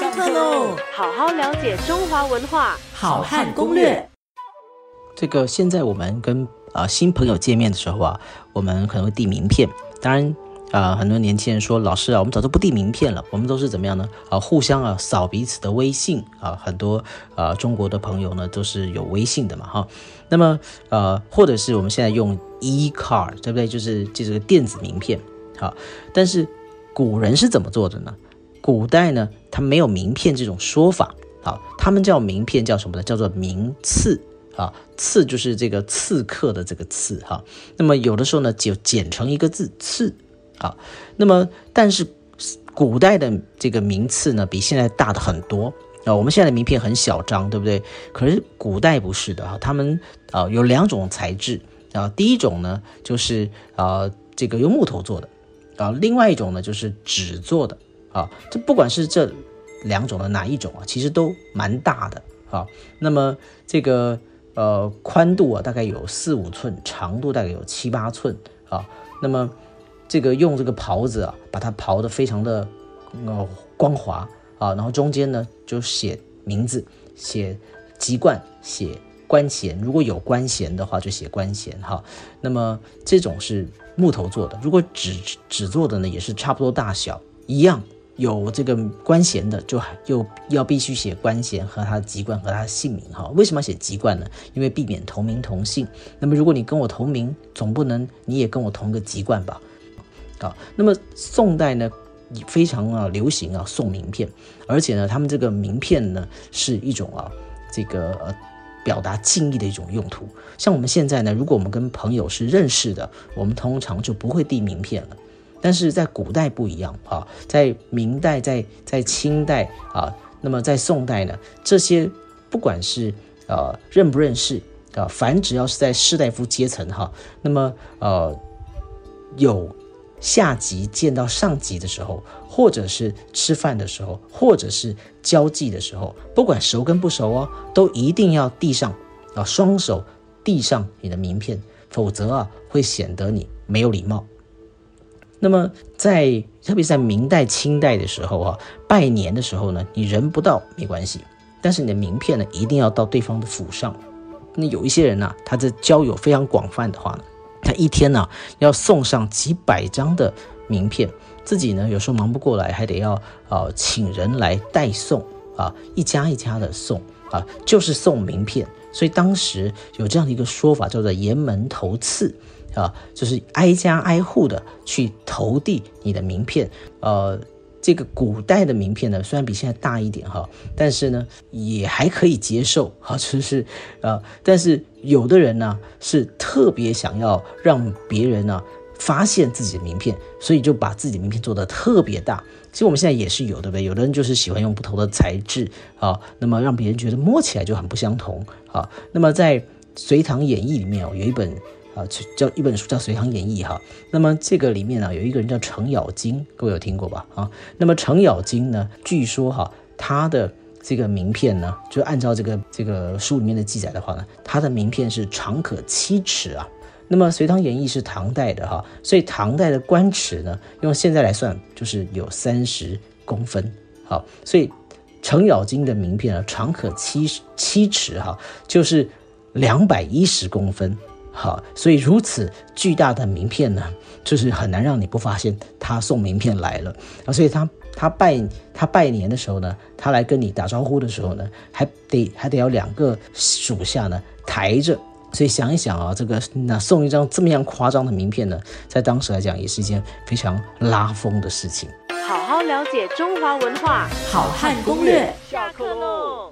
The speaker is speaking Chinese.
上课喽！好好了解中华文化，好汉攻略。这个现在我们跟啊新朋友见面的时候啊，我们可能会递名片。当然啊，很多年轻人说老师啊，我们早就不递名片了，我们都是怎么样呢？啊，互相啊扫彼此的微信啊。很多啊中国的朋友呢都是有微信的嘛哈。那么呃，或者是我们现在用 e card，对不对？就是就是个电子名片。好，但是古人是怎么做的呢？古代呢，它没有名片这种说法。啊，他们叫名片叫什么呢？叫做名次。啊，刺就是这个刺客的这个刺哈，那么有的时候呢就简成一个字刺啊，那么但是古代的这个名次呢比现在大的很多啊，我们现在的名片很小张，对不对？可是古代不是的啊，他们啊有两种材质啊，第一种呢就是啊这个用木头做的啊，另外一种呢就是纸做的啊，这不管是这两种的哪一种啊，其实都蛮大的啊，那么这个。呃，宽度啊大概有四五寸，长度大概有七八寸啊。那么这个用这个刨子啊，把它刨得非常的呃光滑啊，然后中间呢就写名字、写籍贯、写官衔，如果有官衔的话就写官衔哈。那么这种是木头做的，如果纸纸做的呢，也是差不多大小一样。有这个官衔的，就又要必须写官衔和他的籍贯和他的姓名哈。为什么要写籍贯呢？因为避免同名同姓。那么如果你跟我同名，总不能你也跟我同个籍贯吧？好，那么宋代呢，非常啊流行啊送名片，而且呢，他们这个名片呢是一种啊这个呃表达敬意的一种用途。像我们现在呢，如果我们跟朋友是认识的，我们通常就不会递名片了。但是在古代不一样啊，在明代、在在清代啊，那么在宋代呢，这些不管是呃认不认识啊，凡只要是在士大夫阶层哈，那么呃有下级见到上级的时候，或者是吃饭的时候，或者是交际的时候，不管熟跟不熟哦，都一定要递上啊，双手递上你的名片，否则啊会显得你没有礼貌。那么在特别在明代、清代的时候啊，拜年的时候呢，你人不到没关系，但是你的名片呢，一定要到对方的府上。那有一些人呢，他的交友非常广泛的话呢，他一天呢要送上几百张的名片，自己呢有时候忙不过来，还得要呃请人来代送啊，一家一家的送啊，就是送名片。所以当时有这样的一个说法，叫做沿门投刺。啊，就是挨家挨户的去投递你的名片。呃，这个古代的名片呢，虽然比现在大一点哈，但是呢也还可以接受。好，就是呃，但是有的人呢是特别想要让别人呢发现自己的名片，所以就把自己的名片做得特别大。其实我们现在也是有，对不对？有的人就是喜欢用不同的材质啊，那么让别人觉得摸起来就很不相同啊。那么在《隋唐演义》里面哦，有一本。啊，叫一本书叫《隋唐演义》哈，那么这个里面呢有一个人叫程咬金，各位有听过吧？啊，那么程咬金呢，据说哈，他的这个名片呢，就按照这个这个书里面的记载的话呢，他的名片是长可七尺啊。那么《隋唐演义》是唐代的哈，所以唐代的官尺呢，用现在来算就是有三十公分。好，所以程咬金的名片呢，长可七七尺哈，就是两百一十公分。好，所以如此巨大的名片呢，就是很难让你不发现他送名片来了啊。所以他他拜他拜年的时候呢，他来跟你打招呼的时候呢，还得还得要两个属下呢抬着。所以想一想啊，这个那送一张这么样夸张的名片呢，在当时来讲也是一件非常拉风的事情。好好了解中华文化，好汉攻略，下课喽。